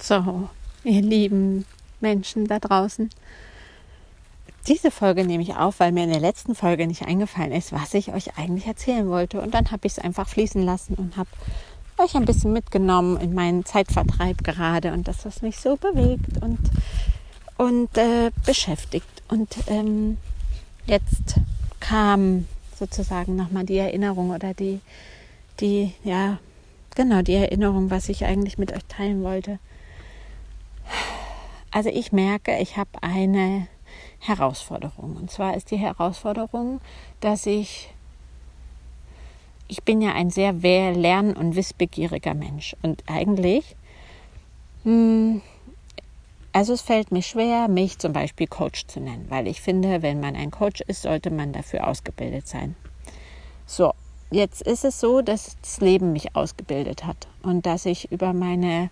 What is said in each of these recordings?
So, ihr lieben Menschen da draußen. Diese Folge nehme ich auf, weil mir in der letzten Folge nicht eingefallen ist, was ich euch eigentlich erzählen wollte. Und dann habe ich es einfach fließen lassen und habe euch ein bisschen mitgenommen in meinen Zeitvertreib gerade und das, was mich so bewegt und, und äh, beschäftigt. Und ähm, jetzt kam sozusagen nochmal die Erinnerung oder die, die, ja, genau, die Erinnerung, was ich eigentlich mit euch teilen wollte. Also ich merke, ich habe eine Herausforderung. Und zwar ist die Herausforderung, dass ich, ich bin ja ein sehr lern- und wissbegieriger Mensch. Und eigentlich, hm, also es fällt mir schwer, mich zum Beispiel Coach zu nennen, weil ich finde, wenn man ein Coach ist, sollte man dafür ausgebildet sein. So, jetzt ist es so, dass das Leben mich ausgebildet hat und dass ich über meine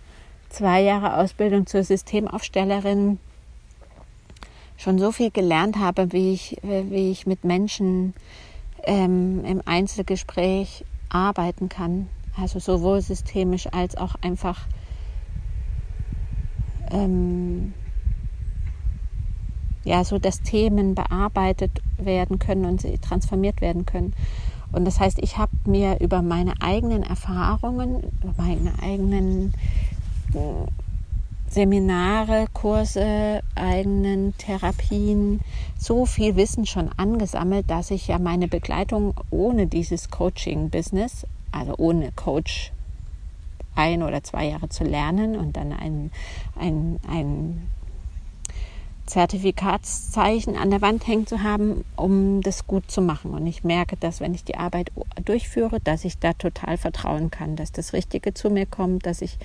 zwei Jahre Ausbildung zur Systemaufstellerin schon so viel gelernt habe, wie ich, wie ich mit Menschen ähm, im Einzelgespräch arbeiten kann. Also sowohl systemisch als auch einfach ähm, ja, so dass Themen bearbeitet werden können und sie transformiert werden können. Und das heißt, ich habe mir über meine eigenen Erfahrungen, über meine eigenen Seminare, Kurse, eigenen Therapien so viel Wissen schon angesammelt, dass ich ja meine Begleitung ohne dieses Coaching-Business, also ohne Coach ein oder zwei Jahre zu lernen und dann ein, ein, ein Zertifikatszeichen an der Wand hängen zu haben, um das gut zu machen. Und ich merke, dass wenn ich die Arbeit durchführe, dass ich da total vertrauen kann, dass das Richtige zu mir kommt, dass ich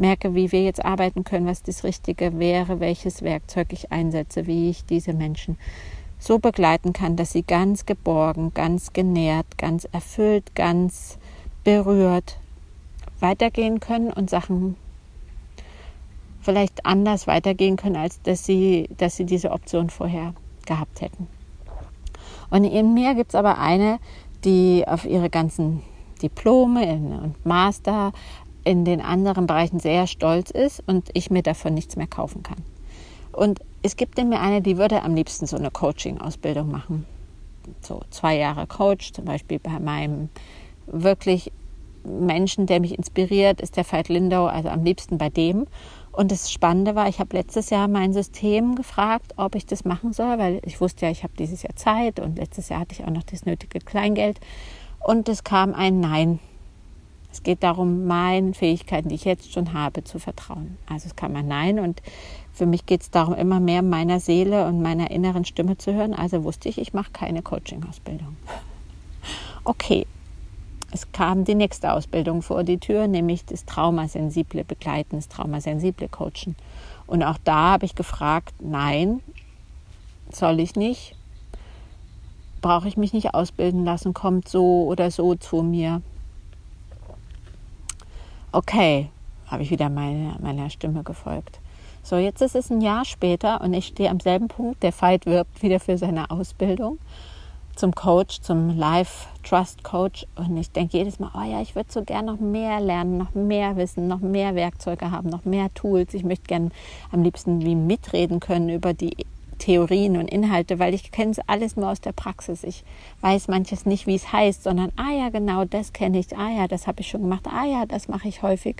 merke, wie wir jetzt arbeiten können, was das Richtige wäre, welches Werkzeug ich einsetze, wie ich diese Menschen so begleiten kann, dass sie ganz geborgen, ganz genährt, ganz erfüllt, ganz berührt weitergehen können und Sachen vielleicht anders weitergehen können, als dass sie, dass sie diese Option vorher gehabt hätten. Und in mir gibt es aber eine, die auf ihre ganzen Diplome und Master in den anderen Bereichen sehr stolz ist und ich mir davon nichts mehr kaufen kann. Und es gibt in mir eine, die würde am liebsten so eine Coaching-Ausbildung machen. So zwei Jahre Coach, zum Beispiel bei meinem wirklich Menschen, der mich inspiriert, ist der Veit Lindau, also am liebsten bei dem. Und das Spannende war, ich habe letztes Jahr mein System gefragt, ob ich das machen soll, weil ich wusste ja, ich habe dieses Jahr Zeit und letztes Jahr hatte ich auch noch das nötige Kleingeld. Und es kam ein Nein. Es geht darum, meinen Fähigkeiten, die ich jetzt schon habe, zu vertrauen. Also es kam ein Nein und für mich geht es darum, immer mehr meiner Seele und meiner inneren Stimme zu hören. Also wusste ich, ich mache keine Coaching-Ausbildung. Okay, es kam die nächste Ausbildung vor die Tür, nämlich das Traumasensible Begleiten, das Traumasensible Coachen. Und auch da habe ich gefragt, nein, soll ich nicht, brauche ich mich nicht ausbilden lassen, kommt so oder so zu mir. Okay, habe ich wieder meine, meiner Stimme gefolgt. So, jetzt ist es ein Jahr später und ich stehe am selben Punkt. Der Veit wirbt wieder für seine Ausbildung zum Coach, zum Life Trust Coach. Und ich denke jedes Mal, oh ja, ich würde so gerne noch mehr lernen, noch mehr wissen, noch mehr Werkzeuge haben, noch mehr Tools. Ich möchte gerne am liebsten wie mitreden können über die Theorien und Inhalte, weil ich kenne es alles nur aus der Praxis. Ich weiß manches nicht, wie es heißt, sondern, ah ja, genau, das kenne ich, ah ja, das habe ich schon gemacht, ah ja, das mache ich häufig.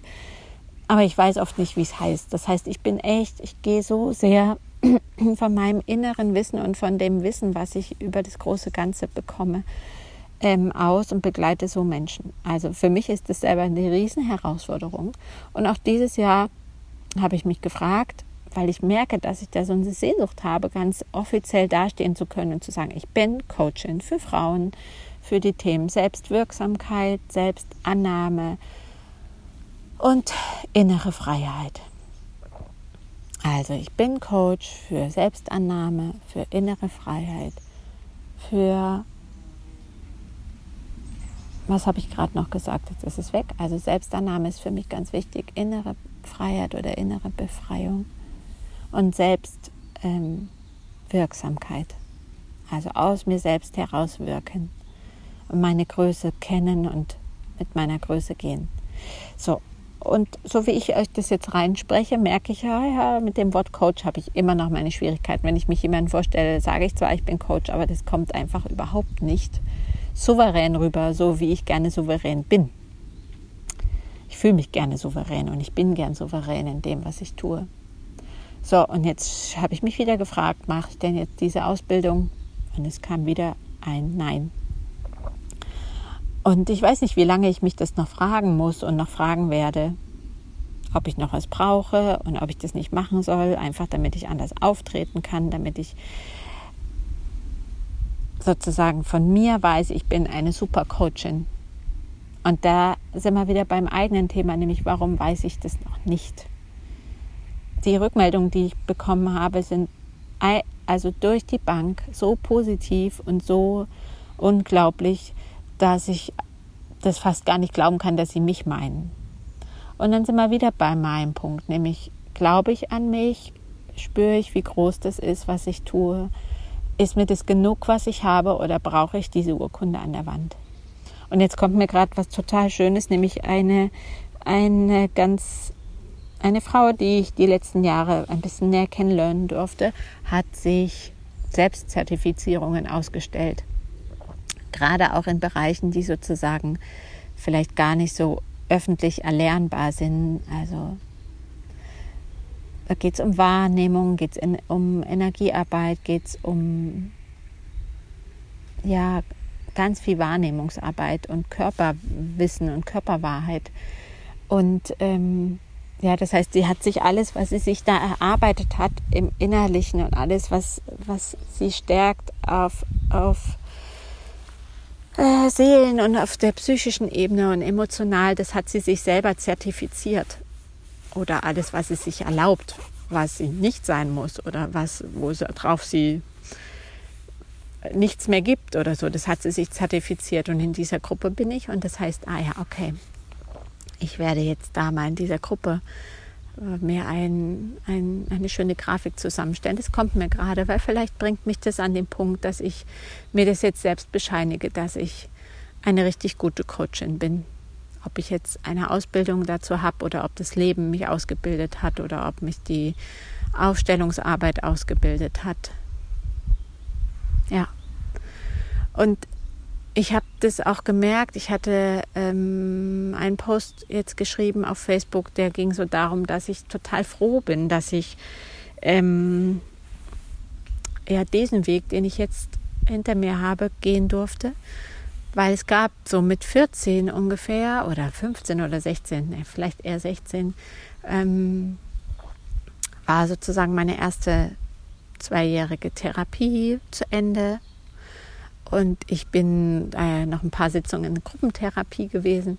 Aber ich weiß oft nicht, wie es heißt. Das heißt, ich bin echt, ich gehe so sehr von meinem inneren Wissen und von dem Wissen, was ich über das große Ganze bekomme, ähm, aus und begleite so Menschen. Also für mich ist das selber eine riesen Herausforderung. Und auch dieses Jahr habe ich mich gefragt, weil ich merke, dass ich da so eine Sehnsucht habe, ganz offiziell dastehen zu können und zu sagen, ich bin Coachin für Frauen, für die Themen Selbstwirksamkeit, Selbstannahme und innere Freiheit. Also ich bin Coach für Selbstannahme, für innere Freiheit, für was habe ich gerade noch gesagt? Jetzt ist es weg. Also Selbstannahme ist für mich ganz wichtig. Innere Freiheit oder innere Befreiung und Selbstwirksamkeit. Ähm, also aus mir selbst herauswirken und meine Größe kennen und mit meiner Größe gehen. So, Und so wie ich euch das jetzt reinspreche, merke ich, ja, ja, mit dem Wort Coach habe ich immer noch meine Schwierigkeiten. Wenn ich mich jemandem vorstelle, sage ich zwar, ich bin Coach, aber das kommt einfach überhaupt nicht souverän rüber, so wie ich gerne souverän bin. Ich fühle mich gerne souverän und ich bin gern souverän in dem, was ich tue. So, und jetzt habe ich mich wieder gefragt, mache ich denn jetzt diese Ausbildung? Und es kam wieder ein Nein. Und ich weiß nicht, wie lange ich mich das noch fragen muss und noch fragen werde, ob ich noch was brauche und ob ich das nicht machen soll, einfach damit ich anders auftreten kann, damit ich sozusagen von mir weiß, ich bin eine super Coachin. Und da sind wir wieder beim eigenen Thema, nämlich warum weiß ich das noch nicht? Die Rückmeldungen, die ich bekommen habe, sind also durch die Bank so positiv und so unglaublich, dass ich das fast gar nicht glauben kann, dass sie mich meinen. Und dann sind wir wieder bei meinem Punkt, nämlich glaube ich an mich, spüre ich, wie groß das ist, was ich tue, ist mir das genug, was ich habe, oder brauche ich diese Urkunde an der Wand? Und jetzt kommt mir gerade was total Schönes, nämlich eine, eine ganz, eine Frau, die ich die letzten Jahre ein bisschen näher kennenlernen durfte, hat sich Selbstzertifizierungen ausgestellt gerade auch in Bereichen, die sozusagen vielleicht gar nicht so öffentlich erlernbar sind. Also da geht es um Wahrnehmung, geht es um Energiearbeit, geht es um ja, ganz viel Wahrnehmungsarbeit und Körperwissen und Körperwahrheit. Und ähm, ja, das heißt, sie hat sich alles, was sie sich da erarbeitet hat im Innerlichen und alles, was, was sie stärkt auf, auf äh, Seelen und auf der psychischen Ebene und emotional, das hat sie sich selber zertifiziert. Oder alles, was sie sich erlaubt, was sie nicht sein muss oder was, wo sie, drauf sie nichts mehr gibt oder so, das hat sie sich zertifiziert. Und in dieser Gruppe bin ich und das heißt, ah ja, okay, ich werde jetzt da mal in dieser Gruppe mir ein, ein, eine schöne Grafik zusammenstellen. Das kommt mir gerade, weil vielleicht bringt mich das an den Punkt, dass ich mir das jetzt selbst bescheinige, dass ich eine richtig gute Coachin bin. Ob ich jetzt eine Ausbildung dazu habe oder ob das Leben mich ausgebildet hat oder ob mich die Aufstellungsarbeit ausgebildet hat. Ja. Und ich habe das auch gemerkt. Ich hatte ähm, einen Post jetzt geschrieben auf Facebook, der ging so darum, dass ich total froh bin, dass ich ähm, ja diesen Weg, den ich jetzt hinter mir habe, gehen durfte. Weil es gab so mit 14 ungefähr oder 15 oder 16, vielleicht eher 16, ähm, war sozusagen meine erste zweijährige Therapie zu Ende und ich bin äh, noch ein paar Sitzungen in Gruppentherapie gewesen.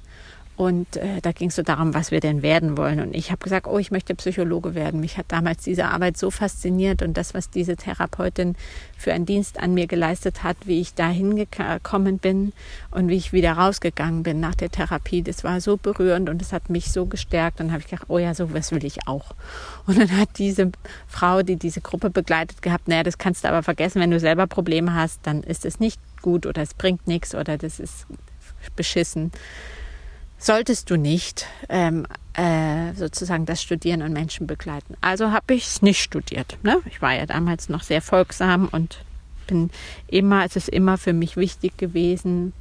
Und äh, da ging es so darum, was wir denn werden wollen. Und ich habe gesagt, oh, ich möchte Psychologe werden. Mich hat damals diese Arbeit so fasziniert und das, was diese Therapeutin für einen Dienst an mir geleistet hat, wie ich da hingekommen bin und wie ich wieder rausgegangen bin nach der Therapie, das war so berührend und das hat mich so gestärkt. Und dann habe ich gedacht, oh ja, so was will ich auch. Und dann hat diese Frau, die diese Gruppe begleitet gehabt, naja, das kannst du aber vergessen, wenn du selber Probleme hast, dann ist es nicht gut oder es bringt nichts oder das ist beschissen solltest du nicht ähm, äh, sozusagen das Studieren und Menschen begleiten. Also habe ich es nicht studiert. Ne? Ich war ja damals noch sehr folgsam und bin immer, es ist immer für mich wichtig gewesen,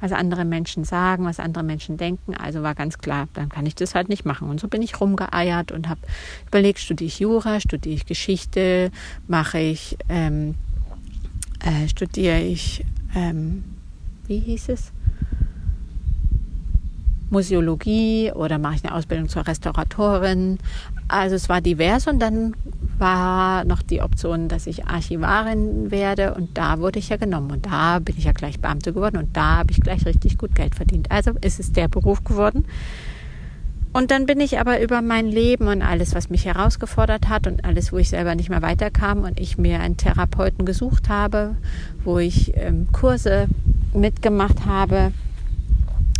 was andere Menschen sagen, was andere Menschen denken. Also war ganz klar, dann kann ich das halt nicht machen. Und so bin ich rumgeeiert und habe überlegt, studiere ich Jura, studiere ich Geschichte, mache ich, ähm, äh, studiere ich, ähm, wie hieß es? Museologie oder mache ich eine Ausbildung zur Restauratorin. Also es war divers und dann war noch die Option, dass ich Archivarin werde und da wurde ich ja genommen und da bin ich ja gleich Beamte geworden und da habe ich gleich richtig gut Geld verdient. Also ist es der Beruf geworden. Und dann bin ich aber über mein Leben und alles, was mich herausgefordert hat und alles, wo ich selber nicht mehr weiterkam und ich mir einen Therapeuten gesucht habe, wo ich ähm, Kurse mitgemacht habe,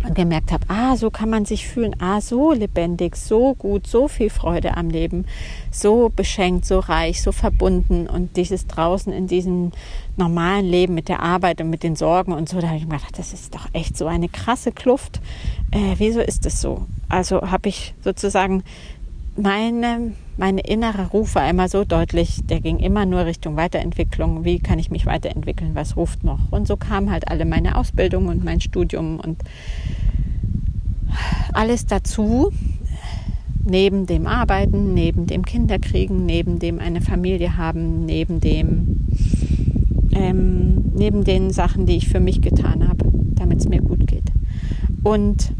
und gemerkt habe, ah, so kann man sich fühlen, ah, so lebendig, so gut, so viel Freude am Leben, so beschenkt, so reich, so verbunden und dieses draußen in diesem normalen Leben mit der Arbeit und mit den Sorgen und so, da habe ich mir gedacht, das ist doch echt so eine krasse Kluft. Äh, wieso ist das so? Also habe ich sozusagen meine, meine innere Ruf war immer so deutlich, der ging immer nur Richtung Weiterentwicklung. Wie kann ich mich weiterentwickeln? Was ruft noch? Und so kam halt alle meine Ausbildung und mein Studium und alles dazu, neben dem Arbeiten, neben dem Kinderkriegen, neben dem eine Familie haben, neben dem, ähm, neben den Sachen, die ich für mich getan habe, damit es mir gut geht. Und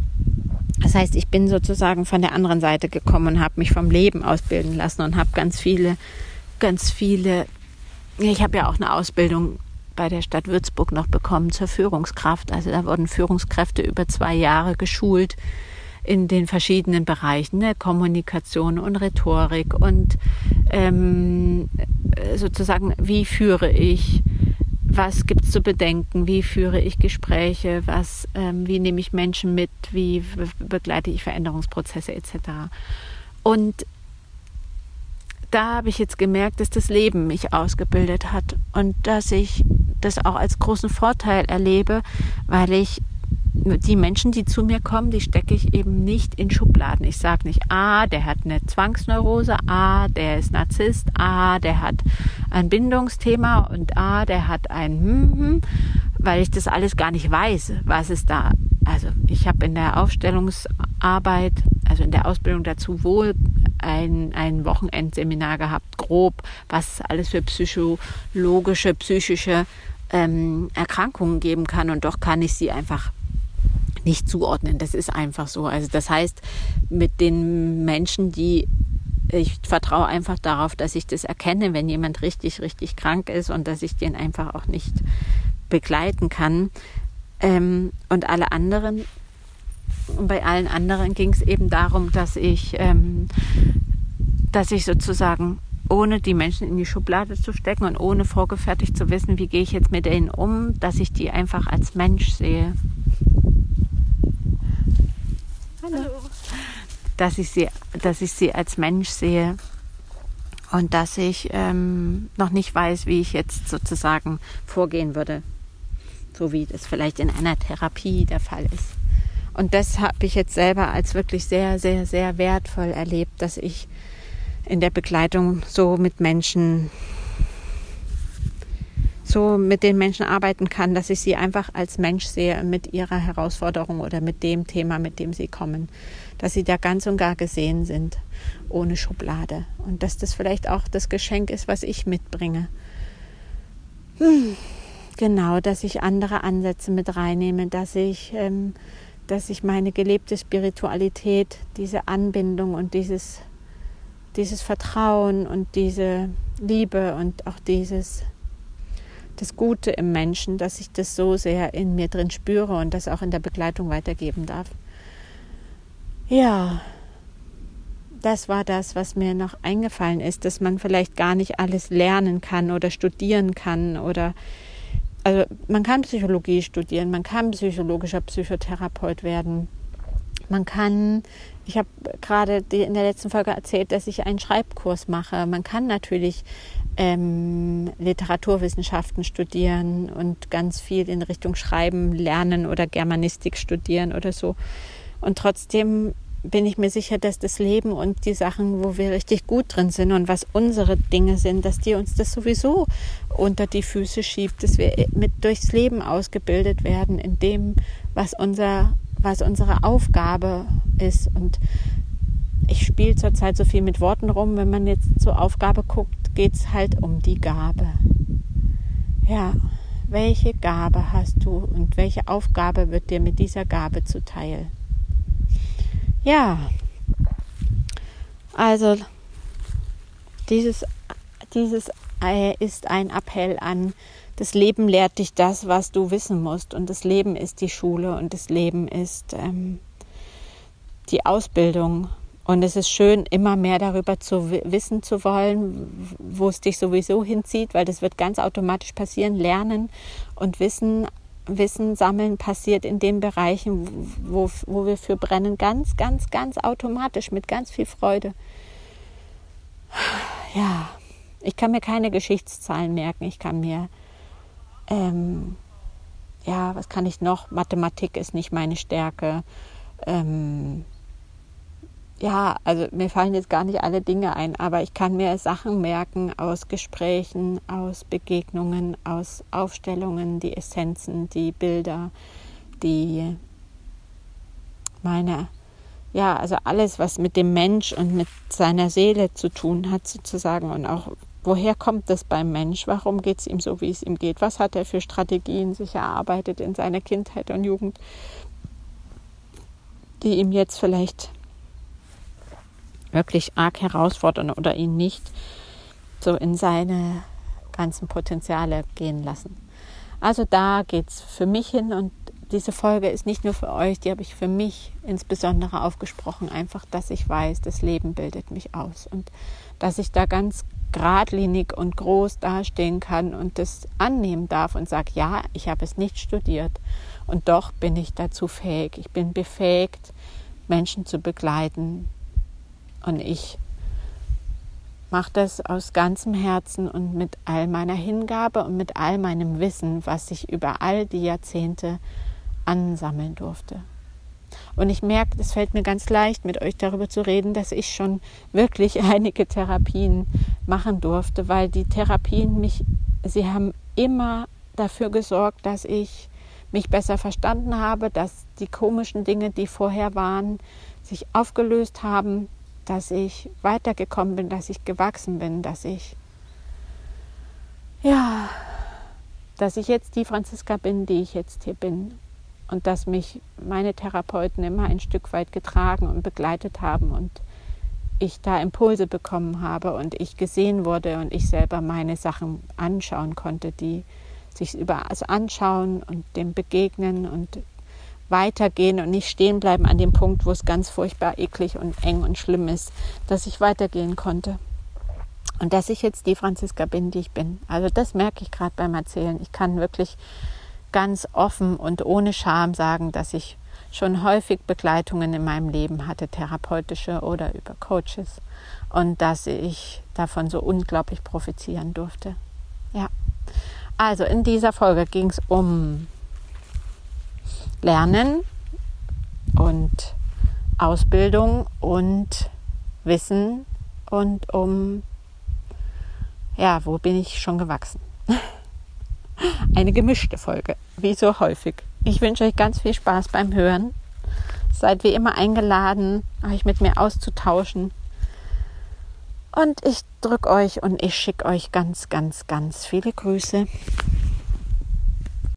das heißt, ich bin sozusagen von der anderen Seite gekommen und habe mich vom Leben ausbilden lassen und habe ganz viele, ganz viele, ich habe ja auch eine Ausbildung bei der Stadt Würzburg noch bekommen zur Führungskraft. Also da wurden Führungskräfte über zwei Jahre geschult in den verschiedenen Bereichen, ne? Kommunikation und Rhetorik und ähm, sozusagen, wie führe ich, was gibt es zu bedenken, wie führe ich Gespräche, was, ähm, wie nehme ich Menschen mit, wie begleite ich Veränderungsprozesse etc. Und da habe ich jetzt gemerkt, dass das Leben mich ausgebildet hat und dass ich das auch als großen Vorteil erlebe, weil ich die Menschen, die zu mir kommen, die stecke ich eben nicht in Schubladen. Ich sage nicht, ah, der hat eine Zwangsneurose, ah, der ist Narzisst, ah, der hat ein Bindungsthema und ah, der hat ein hm, hm, weil ich das alles gar nicht weiß, was es da. Also ich habe in der Aufstellungsarbeit, also in der Ausbildung dazu wohl ein, ein Wochenendseminar gehabt, grob, was alles für psychologische, psychische ähm, Erkrankungen geben kann und doch kann ich sie einfach nicht zuordnen. Das ist einfach so. Also das heißt, mit den Menschen, die ich vertraue einfach darauf, dass ich das erkenne, wenn jemand richtig, richtig krank ist und dass ich den einfach auch nicht begleiten kann. Ähm, und alle anderen, bei allen anderen ging es eben darum, dass ich, ähm, dass ich sozusagen ohne die Menschen in die Schublade zu stecken und ohne vorgefertigt zu wissen, wie gehe ich jetzt mit denen um, dass ich die einfach als Mensch sehe. Hallo. Dass ich sie, dass ich sie als Mensch sehe und dass ich ähm, noch nicht weiß, wie ich jetzt sozusagen vorgehen würde, so wie das vielleicht in einer Therapie der Fall ist. Und das habe ich jetzt selber als wirklich sehr, sehr, sehr wertvoll erlebt, dass ich in der Begleitung so mit Menschen, so mit den Menschen arbeiten kann, dass ich sie einfach als Mensch sehe mit ihrer Herausforderung oder mit dem Thema, mit dem sie kommen. Dass sie da ganz und gar gesehen sind, ohne Schublade. Und dass das vielleicht auch das Geschenk ist, was ich mitbringe. Hm, genau, dass ich andere Ansätze mit reinnehme, dass ich, ähm, dass ich meine gelebte Spiritualität, diese Anbindung und dieses dieses Vertrauen und diese Liebe und auch dieses das Gute im Menschen, dass ich das so sehr in mir drin spüre und das auch in der Begleitung weitergeben darf. Ja, das war das, was mir noch eingefallen ist, dass man vielleicht gar nicht alles lernen kann oder studieren kann oder also man kann Psychologie studieren, man kann psychologischer Psychotherapeut werden. Man kann ich habe gerade in der letzten Folge erzählt, dass ich einen Schreibkurs mache. Man kann natürlich ähm, Literaturwissenschaften studieren und ganz viel in Richtung Schreiben lernen oder Germanistik studieren oder so. Und trotzdem bin ich mir sicher, dass das Leben und die Sachen, wo wir richtig gut drin sind und was unsere Dinge sind, dass die uns das sowieso unter die Füße schiebt, dass wir mit durchs Leben ausgebildet werden in dem, was unser was unsere Aufgabe ist. Und ich spiele zurzeit so viel mit Worten rum. Wenn man jetzt zur Aufgabe guckt, geht es halt um die Gabe. Ja, welche Gabe hast du und welche Aufgabe wird dir mit dieser Gabe zuteil? Ja, also dieses, dieses äh, ist ein Appell an das Leben lehrt dich das, was du wissen musst. Und das Leben ist die Schule und das Leben ist ähm, die Ausbildung. Und es ist schön, immer mehr darüber zu wissen zu wollen, wo es dich sowieso hinzieht, weil das wird ganz automatisch passieren. Lernen und wissen, Wissen sammeln passiert in den Bereichen, wo, wo wir für brennen, ganz, ganz, ganz automatisch, mit ganz viel Freude. Ja, ich kann mir keine Geschichtszahlen merken. Ich kann mir, ähm, ja, was kann ich noch? Mathematik ist nicht meine Stärke. Ähm, ja, also mir fallen jetzt gar nicht alle Dinge ein, aber ich kann mir Sachen merken aus Gesprächen, aus Begegnungen, aus Aufstellungen, die Essenzen, die Bilder, die meine, ja, also alles, was mit dem Mensch und mit seiner Seele zu tun hat, sozusagen, und auch woher kommt das beim Mensch? Warum geht es ihm so, wie es ihm geht? Was hat er für Strategien sich erarbeitet in seiner Kindheit und Jugend, die ihm jetzt vielleicht wirklich arg herausfordern oder ihn nicht so in seine ganzen Potenziale gehen lassen. Also da geht es für mich hin und diese Folge ist nicht nur für euch, die habe ich für mich insbesondere aufgesprochen, einfach, dass ich weiß, das Leben bildet mich aus und dass ich da ganz geradlinig und groß dastehen kann und das annehmen darf und sage, ja, ich habe es nicht studiert und doch bin ich dazu fähig. Ich bin befähigt, Menschen zu begleiten, und ich mache das aus ganzem Herzen und mit all meiner Hingabe und mit all meinem Wissen, was ich über all die Jahrzehnte ansammeln durfte. Und ich merke, es fällt mir ganz leicht, mit euch darüber zu reden, dass ich schon wirklich einige Therapien machen durfte, weil die Therapien mich, sie haben immer dafür gesorgt, dass ich mich besser verstanden habe, dass die komischen Dinge, die vorher waren, sich aufgelöst haben, dass ich weitergekommen bin, dass ich gewachsen bin, dass ich, ja, dass ich jetzt die Franziska bin, die ich jetzt hier bin. Und dass mich meine Therapeuten immer ein Stück weit getragen und begleitet haben und ich da Impulse bekommen habe und ich gesehen wurde und ich selber meine Sachen anschauen konnte, die sich über also anschauen und dem begegnen und weitergehen und nicht stehen bleiben an dem Punkt, wo es ganz furchtbar eklig und eng und schlimm ist, dass ich weitergehen konnte. Und dass ich jetzt die Franziska bin, die ich bin. Also das merke ich gerade beim Erzählen. Ich kann wirklich ganz offen und ohne Scham sagen, dass ich schon häufig Begleitungen in meinem Leben hatte, therapeutische oder über Coaches. Und dass ich davon so unglaublich profitieren durfte. Ja. Also in dieser Folge ging es um Lernen und Ausbildung und Wissen und um, ja, wo bin ich schon gewachsen? Eine gemischte Folge, wie so häufig. Ich wünsche euch ganz viel Spaß beim Hören. Seid wie immer eingeladen, euch mit mir auszutauschen. Und ich drücke euch und ich schicke euch ganz, ganz, ganz viele Grüße.